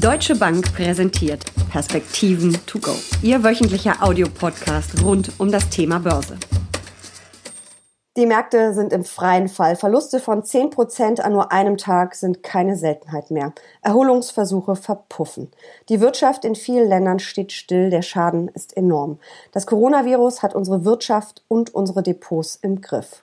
Deutsche Bank präsentiert Perspektiven to go. Ihr wöchentlicher Audiopodcast rund um das Thema Börse. Die Märkte sind im freien Fall. Verluste von 10 Prozent an nur einem Tag sind keine Seltenheit mehr. Erholungsversuche verpuffen. Die Wirtschaft in vielen Ländern steht still. Der Schaden ist enorm. Das Coronavirus hat unsere Wirtschaft und unsere Depots im Griff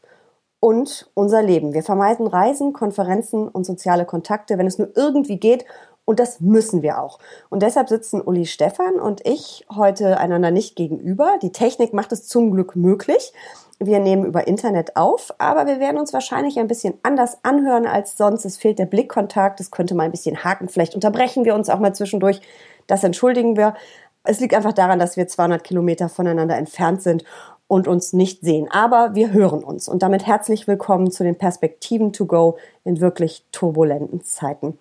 und unser Leben. Wir vermeiden Reisen, Konferenzen und soziale Kontakte, wenn es nur irgendwie geht. Und das müssen wir auch. Und deshalb sitzen Uli Stefan und ich heute einander nicht gegenüber. Die Technik macht es zum Glück möglich. Wir nehmen über Internet auf, aber wir werden uns wahrscheinlich ein bisschen anders anhören als sonst. Es fehlt der Blickkontakt, es könnte mal ein bisschen haken. Vielleicht unterbrechen wir uns auch mal zwischendurch. Das entschuldigen wir. Es liegt einfach daran, dass wir 200 Kilometer voneinander entfernt sind und uns nicht sehen. Aber wir hören uns. Und damit herzlich willkommen zu den Perspektiven to go in wirklich turbulenten Zeiten.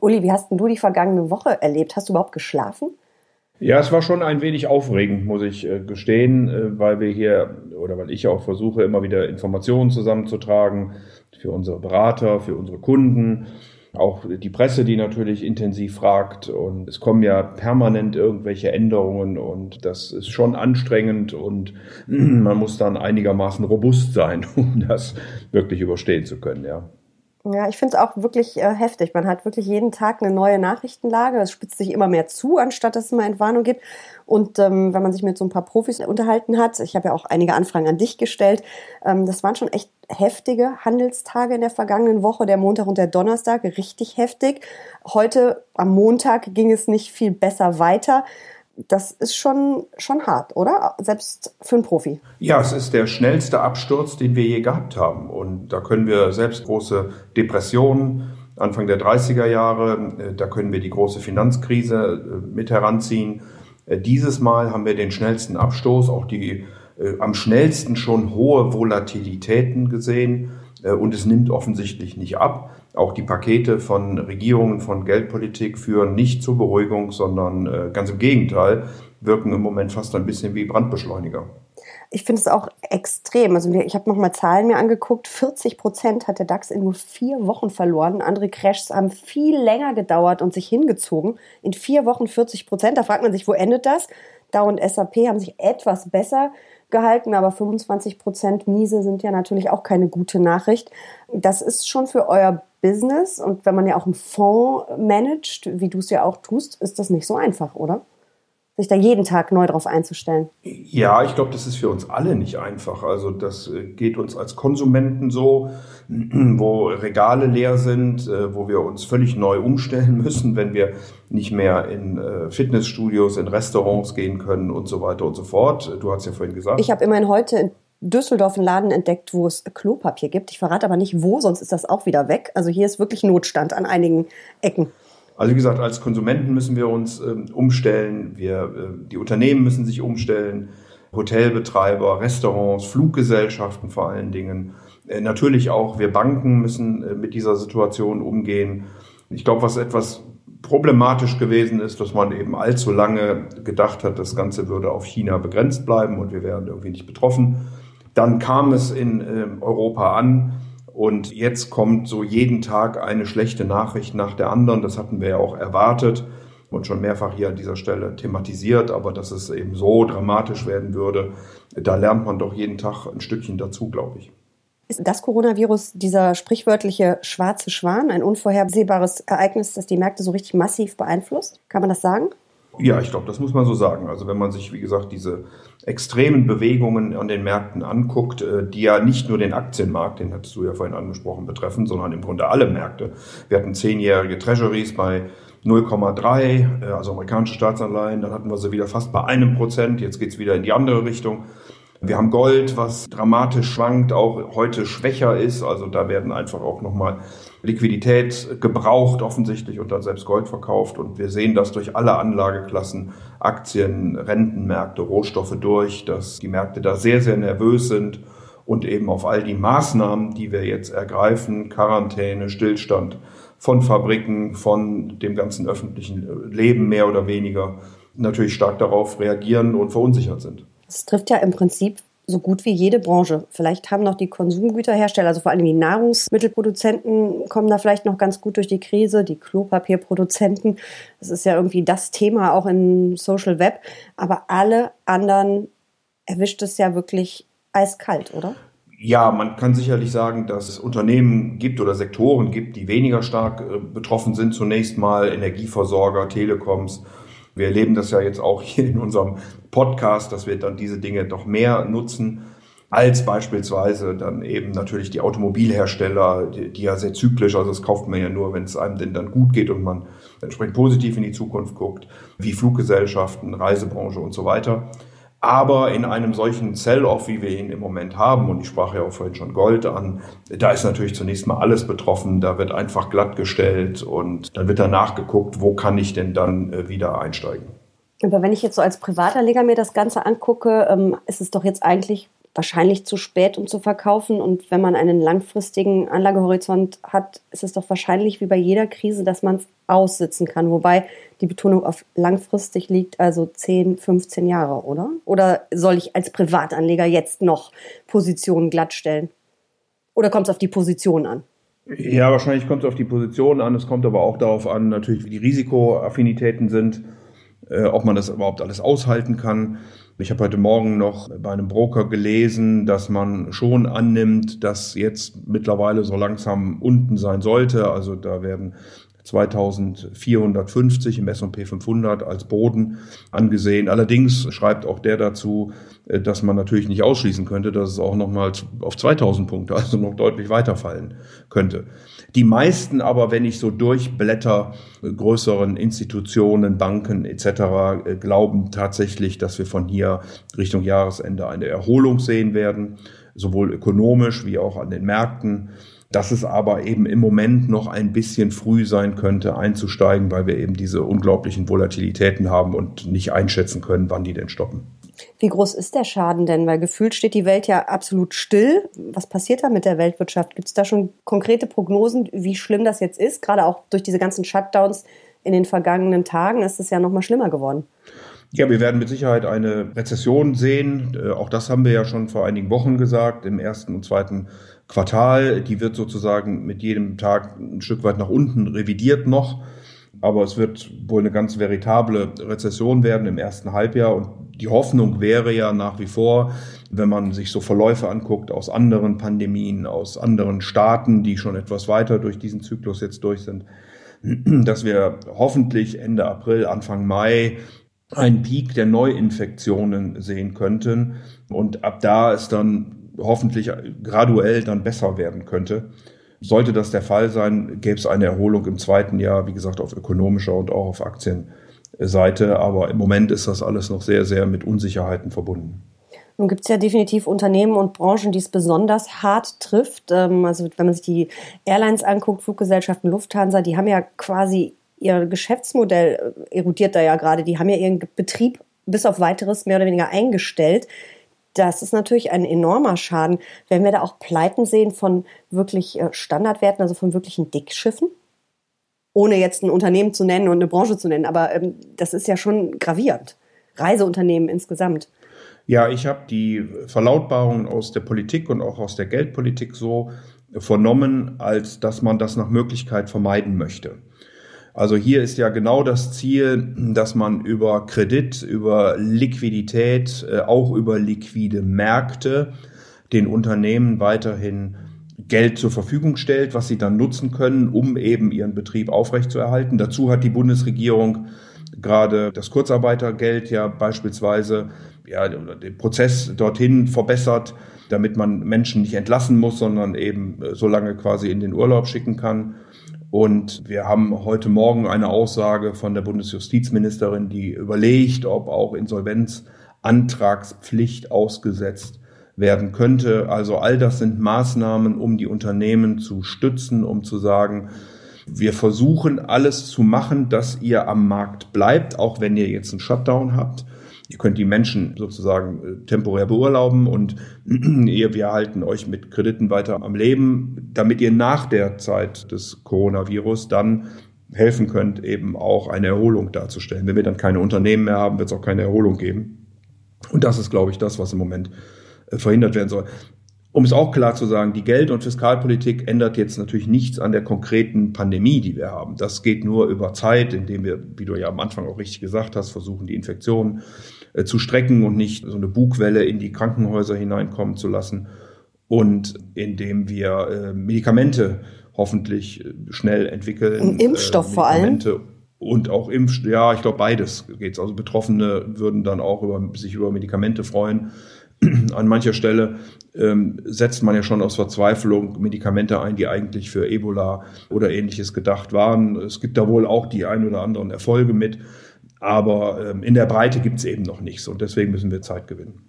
Uli, wie hast denn du die vergangene Woche erlebt? Hast du überhaupt geschlafen? Ja, es war schon ein wenig aufregend, muss ich äh, gestehen, äh, weil wir hier oder weil ich auch versuche, immer wieder Informationen zusammenzutragen für unsere Berater, für unsere Kunden auch die Presse, die natürlich intensiv fragt. Und es kommen ja permanent irgendwelche Änderungen und das ist schon anstrengend und man muss dann einigermaßen robust sein, um das wirklich überstehen zu können, ja. Ja, ich finde es auch wirklich äh, heftig. Man hat wirklich jeden Tag eine neue Nachrichtenlage. Es spitzt sich immer mehr zu, anstatt dass es mal Entwarnung gibt. Und ähm, wenn man sich mit so ein paar Profis unterhalten hat, ich habe ja auch einige Anfragen an dich gestellt, ähm, das waren schon echt heftige Handelstage in der vergangenen Woche, der Montag und der Donnerstag, richtig heftig. Heute am Montag ging es nicht viel besser weiter das ist schon, schon hart, oder? Selbst für einen Profi. Ja, es ist der schnellste Absturz, den wir je gehabt haben. Und da können wir selbst große Depressionen, Anfang der 30er Jahre, äh, da können wir die große Finanzkrise äh, mit heranziehen. Äh, dieses Mal haben wir den schnellsten Abstoß, auch die am schnellsten schon hohe Volatilitäten gesehen. Und es nimmt offensichtlich nicht ab. Auch die Pakete von Regierungen, von Geldpolitik führen nicht zur Beruhigung, sondern äh, ganz im Gegenteil, wirken im Moment fast ein bisschen wie Brandbeschleuniger. Ich finde es auch extrem. Also ich habe nochmal Zahlen mir angeguckt. 40 Prozent hat der DAX in nur vier Wochen verloren. Andere Crashs haben viel länger gedauert und sich hingezogen. In vier Wochen 40 Prozent. Da fragt man sich, wo endet das? Dow und SAP haben sich etwas besser gehalten, aber 25 Prozent miese sind ja natürlich auch keine gute Nachricht. Das ist schon für euer Business und wenn man ja auch einen Fonds managt, wie du es ja auch tust, ist das nicht so einfach, oder? Sich da jeden Tag neu drauf einzustellen. Ja, ich glaube, das ist für uns alle nicht einfach. Also das äh, geht uns als Konsumenten so, wo Regale leer sind, äh, wo wir uns völlig neu umstellen müssen, wenn wir nicht mehr in äh, Fitnessstudios, in Restaurants gehen können und so weiter und so fort. Du hast ja vorhin gesagt. Ich habe immerhin heute Düsseldorf einen Laden entdeckt, wo es Klopapier gibt. Ich verrate aber nicht wo, sonst ist das auch wieder weg. Also hier ist wirklich Notstand an einigen Ecken. Also wie gesagt, als Konsumenten müssen wir uns ähm, umstellen, wir, äh, die Unternehmen müssen sich umstellen, Hotelbetreiber, Restaurants, Fluggesellschaften vor allen Dingen. Äh, natürlich auch wir Banken müssen äh, mit dieser Situation umgehen. Ich glaube, was etwas problematisch gewesen ist, dass man eben allzu lange gedacht hat, das Ganze würde auf China begrenzt bleiben und wir wären irgendwie nicht betroffen. Dann kam es in äh, Europa an und jetzt kommt so jeden Tag eine schlechte Nachricht nach der anderen. Das hatten wir ja auch erwartet und schon mehrfach hier an dieser Stelle thematisiert, aber dass es eben so dramatisch werden würde, da lernt man doch jeden Tag ein Stückchen dazu, glaube ich. Ist das Coronavirus dieser sprichwörtliche schwarze Schwan, ein unvorhersehbares Ereignis, das die Märkte so richtig massiv beeinflusst? Kann man das sagen? Ja, ich glaube, das muss man so sagen. Also wenn man sich, wie gesagt, diese extremen Bewegungen an den Märkten anguckt, äh, die ja nicht nur den Aktienmarkt, den hattest du ja vorhin angesprochen, betreffen, sondern im Grunde alle Märkte. Wir hatten zehnjährige Treasuries bei 0,3, äh, also amerikanische Staatsanleihen, dann hatten wir sie wieder fast bei einem Prozent, jetzt geht's wieder in die andere Richtung. Wir haben Gold, was dramatisch schwankt, auch heute schwächer ist. Also da werden einfach auch nochmal Liquidität gebraucht offensichtlich und dann selbst Gold verkauft. Und wir sehen das durch alle Anlageklassen, Aktien, Rentenmärkte, Rohstoffe durch, dass die Märkte da sehr, sehr nervös sind und eben auf all die Maßnahmen, die wir jetzt ergreifen, Quarantäne, Stillstand von Fabriken, von dem ganzen öffentlichen Leben mehr oder weniger, natürlich stark darauf reagieren und verunsichert sind. Es trifft ja im Prinzip so gut wie jede Branche. Vielleicht haben noch die Konsumgüterhersteller, also vor allem die Nahrungsmittelproduzenten, kommen da vielleicht noch ganz gut durch die Krise, die Klopapierproduzenten. Das ist ja irgendwie das Thema auch in Social Web. Aber alle anderen erwischt es ja wirklich eiskalt, oder? Ja, man kann sicherlich sagen, dass es Unternehmen gibt oder Sektoren gibt, die weniger stark äh, betroffen sind. Zunächst mal Energieversorger, Telekoms, wir erleben das ja jetzt auch hier in unserem Podcast, dass wir dann diese Dinge doch mehr nutzen als beispielsweise dann eben natürlich die Automobilhersteller, die, die ja sehr zyklisch, also das kauft man ja nur, wenn es einem denn dann gut geht und man entsprechend positiv in die Zukunft guckt, wie Fluggesellschaften, Reisebranche und so weiter. Aber in einem solchen Sell-off, wie wir ihn im Moment haben, und ich sprach ja auch vorhin schon Gold an, da ist natürlich zunächst mal alles betroffen. Da wird einfach glattgestellt und dann wird danach geguckt, wo kann ich denn dann äh, wieder einsteigen. Aber wenn ich jetzt so als Privatanleger mir das Ganze angucke, ähm, ist es doch jetzt eigentlich wahrscheinlich zu spät, um zu verkaufen. Und wenn man einen langfristigen Anlagehorizont hat, ist es doch wahrscheinlich wie bei jeder Krise, dass man es aussitzen kann. Wobei die Betonung auf langfristig liegt, also 10, 15 Jahre, oder? Oder soll ich als Privatanleger jetzt noch Positionen glattstellen? Oder kommt es auf die Position an? Ja, wahrscheinlich kommt es auf die Position an. Es kommt aber auch darauf an, natürlich, wie die Risikoaffinitäten sind, äh, ob man das überhaupt alles aushalten kann. Ich habe heute Morgen noch bei einem Broker gelesen, dass man schon annimmt, dass jetzt mittlerweile so langsam unten sein sollte. Also da werden 2450 im S&P 500 als Boden angesehen. Allerdings schreibt auch der dazu, äh, dass man natürlich nicht ausschließen könnte, dass es auch noch mal auf 2000 Punkte, also noch deutlich weiterfallen könnte. Die meisten aber, wenn ich so durchblätter, äh, größeren Institutionen, Banken etc., äh, glauben tatsächlich, dass wir von hier Richtung Jahresende eine Erholung sehen werden, sowohl ökonomisch wie auch an den Märkten dass es aber eben im Moment noch ein bisschen früh sein könnte, einzusteigen, weil wir eben diese unglaublichen Volatilitäten haben und nicht einschätzen können, wann die denn stoppen. Wie groß ist der Schaden denn? Weil gefühlt steht die Welt ja absolut still. Was passiert da mit der Weltwirtschaft? Gibt es da schon konkrete Prognosen, wie schlimm das jetzt ist? Gerade auch durch diese ganzen Shutdowns in den vergangenen Tagen ist es ja noch mal schlimmer geworden. Ja, wir werden mit Sicherheit eine Rezession sehen. Äh, auch das haben wir ja schon vor einigen Wochen gesagt, im ersten und zweiten Quartal. Die wird sozusagen mit jedem Tag ein Stück weit nach unten revidiert noch. Aber es wird wohl eine ganz veritable Rezession werden im ersten Halbjahr. Und die Hoffnung wäre ja nach wie vor, wenn man sich so Verläufe anguckt aus anderen Pandemien, aus anderen Staaten, die schon etwas weiter durch diesen Zyklus jetzt durch sind, dass wir hoffentlich Ende April, Anfang Mai einen Peak der Neuinfektionen sehen könnten. Und ab da ist dann hoffentlich graduell dann besser werden könnte. Sollte das der Fall sein, gäbe es eine Erholung im zweiten Jahr, wie gesagt, auf ökonomischer und auch auf Aktienseite. Aber im Moment ist das alles noch sehr, sehr mit Unsicherheiten verbunden. Nun gibt es ja definitiv Unternehmen und Branchen, die es besonders hart trifft. Ähm, also wenn man sich die Airlines anguckt, Fluggesellschaften, Lufthansa, die haben ja quasi ihr Geschäftsmodell äh, erodiert da ja gerade. Die haben ja ihren Betrieb bis auf weiteres mehr oder weniger eingestellt das ist natürlich ein enormer Schaden. Werden wir da auch Pleiten sehen von wirklich äh, Standardwerten, also von wirklichen Dickschiffen? Ohne jetzt ein Unternehmen zu nennen und eine Branche zu nennen, aber ähm, das ist ja schon gravierend. Reiseunternehmen insgesamt. Ja, ich habe die Verlautbarungen aus der Politik und auch aus der Geldpolitik so vernommen, als dass man das nach Möglichkeit vermeiden möchte. Also hier ist ja genau das Ziel, dass man über Kredit, über Liquidität, äh, auch über liquide Märkte den Unternehmen weiterhin Geld zur Verfügung stellt, was sie dann nutzen können, um eben ihren Betrieb aufrechtzuerhalten. Dazu hat die Bundesregierung gerade das Kurzarbeitergeld ja beispielsweise ja, den Prozess dorthin verbessert, damit man Menschen nicht entlassen muss, sondern eben so lange quasi in den Urlaub schicken kann. Und wir haben heute Morgen eine Aussage von der Bundesjustizministerin, die überlegt, ob auch Insolvenzantragspflicht ausgesetzt werden könnte. Also all das sind Maßnahmen, um die Unternehmen zu stützen, um zu sagen, wir versuchen alles zu machen, dass ihr am Markt bleibt, auch wenn ihr jetzt einen Shutdown habt. Ihr könnt die Menschen sozusagen äh, temporär beurlauben und wir halten euch mit Krediten weiter am Leben, damit ihr nach der Zeit des Coronavirus dann helfen könnt, eben auch eine Erholung darzustellen. Wenn wir dann keine Unternehmen mehr haben, wird es auch keine Erholung geben. Und das ist, glaube ich, das, was im Moment äh, verhindert werden soll. Um es auch klar zu sagen, die Geld- und Fiskalpolitik ändert jetzt natürlich nichts an der konkreten Pandemie, die wir haben. Das geht nur über Zeit, indem wir, wie du ja am Anfang auch richtig gesagt hast, versuchen, die Infektionen zu strecken und nicht so eine Bugwelle in die Krankenhäuser hineinkommen zu lassen. Und indem wir äh, Medikamente hoffentlich äh, schnell entwickeln. Ein Impfstoff vor allem. Und auch Impf, ja, ich glaube beides geht's. Also Betroffene würden dann auch über, sich über Medikamente freuen. An mancher Stelle ähm, setzt man ja schon aus Verzweiflung Medikamente ein, die eigentlich für Ebola oder ähnliches gedacht waren. Es gibt da wohl auch die ein oder anderen Erfolge mit, aber ähm, in der Breite gibt's eben noch nichts und deswegen müssen wir Zeit gewinnen.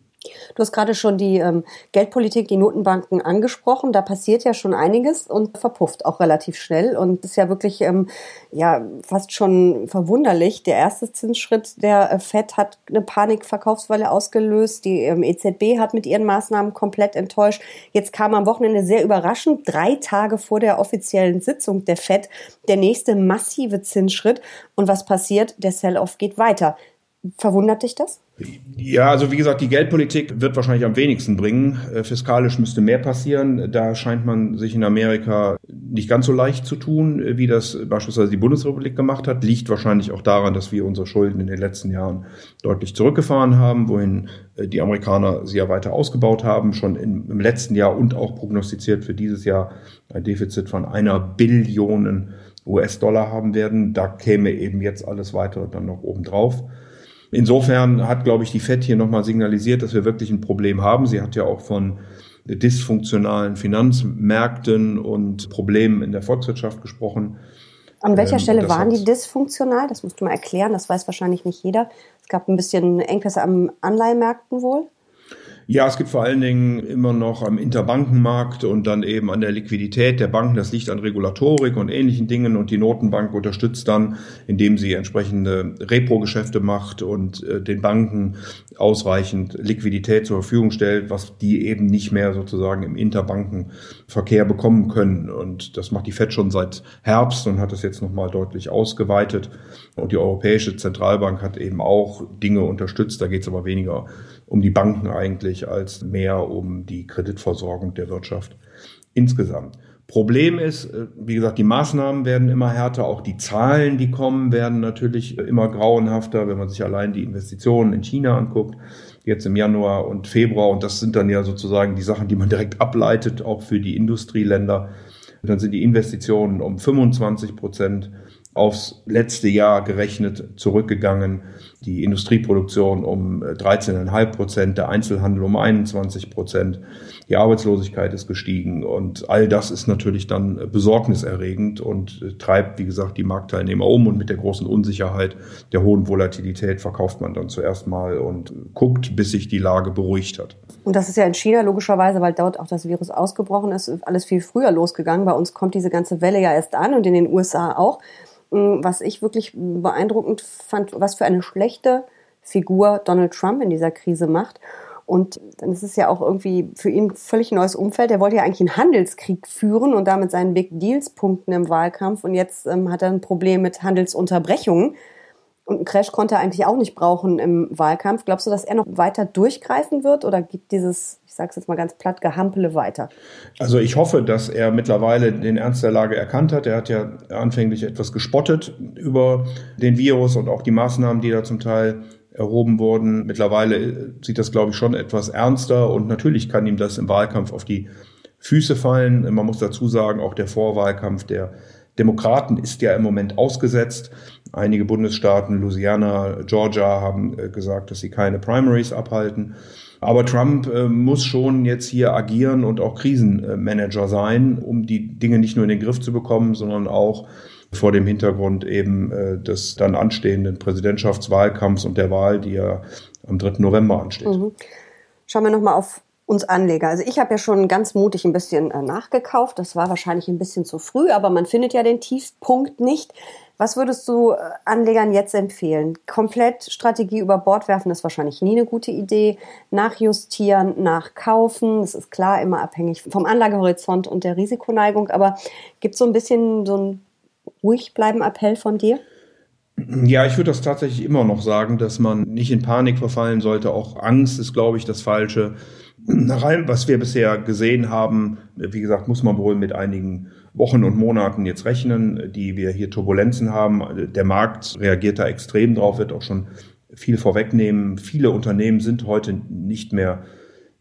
Du hast gerade schon die ähm, Geldpolitik, die Notenbanken angesprochen. Da passiert ja schon einiges und verpufft auch relativ schnell. Und ist ja wirklich ähm, ja fast schon verwunderlich. Der erste Zinsschritt der äh, Fed hat eine Panikverkaufswelle ausgelöst. Die ähm, EZB hat mit ihren Maßnahmen komplett enttäuscht. Jetzt kam am Wochenende sehr überraschend, drei Tage vor der offiziellen Sitzung der Fed, der nächste massive Zinsschritt. Und was passiert? Der Sell-off geht weiter. Verwundert dich das? Ja, also wie gesagt, die Geldpolitik wird wahrscheinlich am wenigsten bringen. Äh, fiskalisch müsste mehr passieren. Da scheint man sich in Amerika nicht ganz so leicht zu tun, äh, wie das beispielsweise die Bundesrepublik gemacht hat. Liegt wahrscheinlich auch daran, dass wir unsere Schulden in den letzten Jahren deutlich zurückgefahren haben, wohin äh, die Amerikaner sie ja weiter ausgebaut haben, schon im letzten Jahr und auch prognostiziert für dieses Jahr ein Defizit von einer Billion US-Dollar haben werden. Da käme eben jetzt alles weitere dann noch oben drauf. Insofern hat, glaube ich, die FED hier nochmal signalisiert, dass wir wirklich ein Problem haben. Sie hat ja auch von dysfunktionalen Finanzmärkten und Problemen in der Volkswirtschaft gesprochen. An welcher ähm, Stelle waren die dysfunktional? Das musst du mal erklären, das weiß wahrscheinlich nicht jeder. Es gab ein bisschen Engpässe am Anleihmärkten wohl. Ja, es gibt vor allen Dingen immer noch am Interbankenmarkt und dann eben an der Liquidität der Banken. Das liegt an Regulatorik und ähnlichen Dingen. Und die Notenbank unterstützt dann, indem sie entsprechende Repo-Geschäfte macht und äh, den Banken ausreichend Liquidität zur Verfügung stellt, was die eben nicht mehr sozusagen im Interbankenverkehr bekommen können. Und das macht die FED schon seit Herbst und hat das jetzt nochmal deutlich ausgeweitet. Und die Europäische Zentralbank hat eben auch Dinge unterstützt. Da geht es aber weniger um die Banken eigentlich als mehr um die Kreditversorgung der Wirtschaft insgesamt. Problem ist, äh, wie gesagt, die Maßnahmen werden immer härter, auch die Zahlen, die kommen, werden natürlich immer grauenhafter, wenn man sich allein die Investitionen in China anguckt, jetzt im Januar und Februar. Und das sind dann ja sozusagen die Sachen, die man direkt ableitet, auch für die Industrieländer. Dann sind die Investitionen um 25 Prozent aufs letzte Jahr gerechnet zurückgegangen. Die Industrieproduktion um 13,5 Prozent, der Einzelhandel um 21 Prozent. Die Arbeitslosigkeit ist gestiegen und all das ist natürlich dann besorgniserregend und treibt, wie gesagt, die Marktteilnehmer um und mit der großen Unsicherheit, der hohen Volatilität verkauft man dann zuerst mal und guckt, bis sich die Lage beruhigt hat. Und das ist ja in China logischerweise, weil dort auch das Virus ausgebrochen ist, alles viel früher losgegangen. Bei uns kommt diese ganze Welle ja erst an und in den USA auch. Hm, was ich wirklich beeindruckend fand, was für eine schlechte Figur Donald Trump in dieser Krise macht. Und dann ist es ja auch irgendwie für ihn völlig neues Umfeld. Er wollte ja eigentlich einen Handelskrieg führen und damit seinen Big Deals punkten im Wahlkampf. Und jetzt ähm, hat er ein Problem mit Handelsunterbrechungen. Und einen Crash konnte er eigentlich auch nicht brauchen im Wahlkampf. Glaubst du, dass er noch weiter durchgreifen wird oder gibt dieses, ich sage es jetzt mal ganz platt, Gehampele weiter? Also ich hoffe, dass er mittlerweile den Ernst der Lage erkannt hat. Er hat ja anfänglich etwas gespottet über den Virus und auch die Maßnahmen, die da zum Teil erhoben wurden. Mittlerweile sieht das, glaube ich, schon etwas ernster und natürlich kann ihm das im Wahlkampf auf die Füße fallen. Man muss dazu sagen, auch der Vorwahlkampf der Demokraten ist ja im Moment ausgesetzt. Einige Bundesstaaten, Louisiana, Georgia, haben äh, gesagt, dass sie keine Primaries abhalten. Aber Trump äh, muss schon jetzt hier agieren und auch Krisenmanager sein, um die Dinge nicht nur in den Griff zu bekommen, sondern auch vor dem Hintergrund eben äh, des dann anstehenden Präsidentschaftswahlkampfs und der Wahl, die ja am 3. November ansteht. Mhm. Schauen wir nochmal auf uns Anleger. Also ich habe ja schon ganz mutig ein bisschen nachgekauft. Das war wahrscheinlich ein bisschen zu früh, aber man findet ja den Tiefpunkt nicht. Was würdest du äh, Anlegern jetzt empfehlen? Komplett Strategie über Bord werfen ist wahrscheinlich nie eine gute Idee. Nachjustieren, nachkaufen, das ist klar immer abhängig vom Anlagehorizont und der Risikoneigung. Aber gibt es so ein bisschen so ein ruhig bleiben Appell von dir? Ja, ich würde das tatsächlich immer noch sagen, dass man nicht in Panik verfallen sollte. Auch Angst ist, glaube ich, das Falsche allem, was wir bisher gesehen haben, wie gesagt, muss man wohl mit einigen Wochen und Monaten jetzt rechnen, die wir hier Turbulenzen haben. Der Markt reagiert da extrem drauf, wird auch schon viel vorwegnehmen. Viele Unternehmen sind heute nicht mehr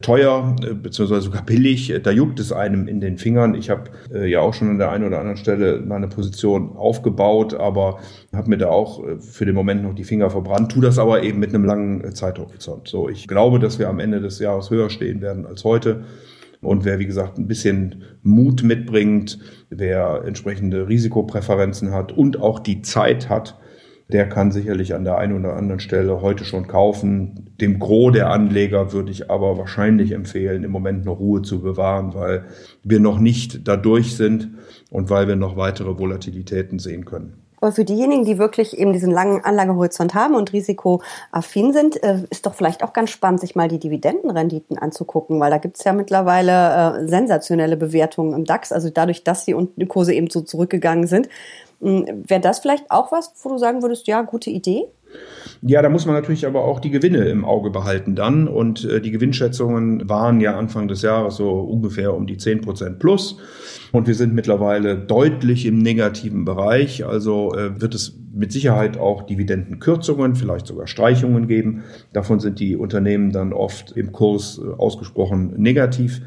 teuer, äh, beziehungsweise sogar billig. Da juckt es einem in den Fingern. Ich habe äh, ja auch schon an der einen oder anderen Stelle meine Position aufgebaut, aber habe mir da auch äh, für den Moment noch die Finger verbrannt. Tu das aber eben mit einem langen äh, Zeithorizont. So, ich glaube, dass wir am Ende des Jahres höher stehen werden als heute. Und wer, wie gesagt, ein bisschen Mut mitbringt, wer entsprechende Risikopräferenzen hat und auch die Zeit hat, der kann sicherlich an der einen oder anderen Stelle heute schon kaufen. Dem Gros der Anleger würde ich aber wahrscheinlich empfehlen, im Moment noch Ruhe zu bewahren, weil wir noch nicht dadurch sind und weil wir noch weitere Volatilitäten sehen können. Aber für diejenigen, die wirklich eben diesen langen Anlagehorizont haben und risikoaffin sind, äh, ist doch vielleicht auch ganz spannend, sich mal die Dividendenrenditen anzugucken, weil da gibt es ja mittlerweile äh, sensationelle Bewertungen im DAX. Also dadurch, dass die Kurse eben so zurückgegangen sind, Wäre das vielleicht auch was, wo du sagen würdest, ja, gute Idee? Ja, da muss man natürlich aber auch die Gewinne im Auge behalten dann. Und äh, die Gewinnschätzungen waren ja Anfang des Jahres so ungefähr um die 10 Prozent plus. Und wir sind mittlerweile deutlich im negativen Bereich. Also äh, wird es mit Sicherheit auch Dividendenkürzungen, vielleicht sogar Streichungen geben. Davon sind die Unternehmen dann oft im Kurs äh, ausgesprochen negativ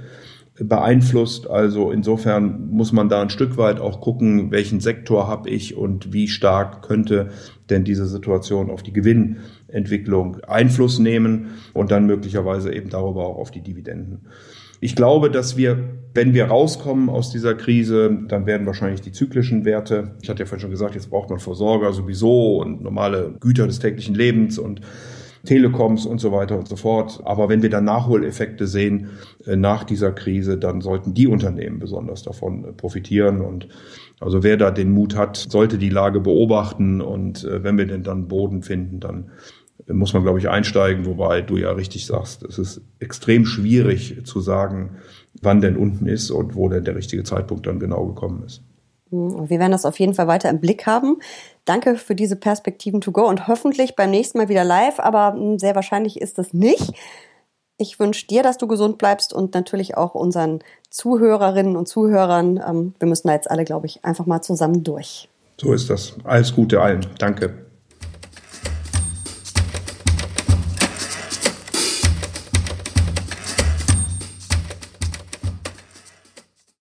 beeinflusst. Also insofern muss man da ein Stück weit auch gucken, welchen Sektor habe ich und wie stark könnte denn diese Situation auf die Gewinnentwicklung Einfluss nehmen und dann möglicherweise eben darüber auch auf die Dividenden. Ich glaube, dass wir, wenn wir rauskommen aus dieser Krise, dann werden wahrscheinlich die zyklischen Werte, ich hatte ja vorhin schon gesagt, jetzt braucht man Versorger sowieso und normale Güter des täglichen Lebens und Telekoms und so weiter und so fort. Aber wenn wir dann Nachholeffekte sehen äh, nach dieser Krise, dann sollten die Unternehmen besonders davon äh, profitieren. Und also wer da den Mut hat, sollte die Lage beobachten. Und äh, wenn wir denn dann Boden finden, dann muss man, glaube ich, einsteigen, wobei du ja richtig sagst, es ist extrem schwierig zu sagen, wann denn unten ist und wo denn der richtige Zeitpunkt dann genau gekommen ist. Wir werden das auf jeden Fall weiter im Blick haben. Danke für diese Perspektiven to go und hoffentlich beim nächsten Mal wieder live, aber hm, sehr wahrscheinlich ist es nicht. Ich wünsche dir, dass du gesund bleibst und natürlich auch unseren Zuhörerinnen und Zuhörern. Ähm, wir müssen da jetzt alle, glaube ich, einfach mal zusammen durch. So ist das. Alles Gute allen. Danke.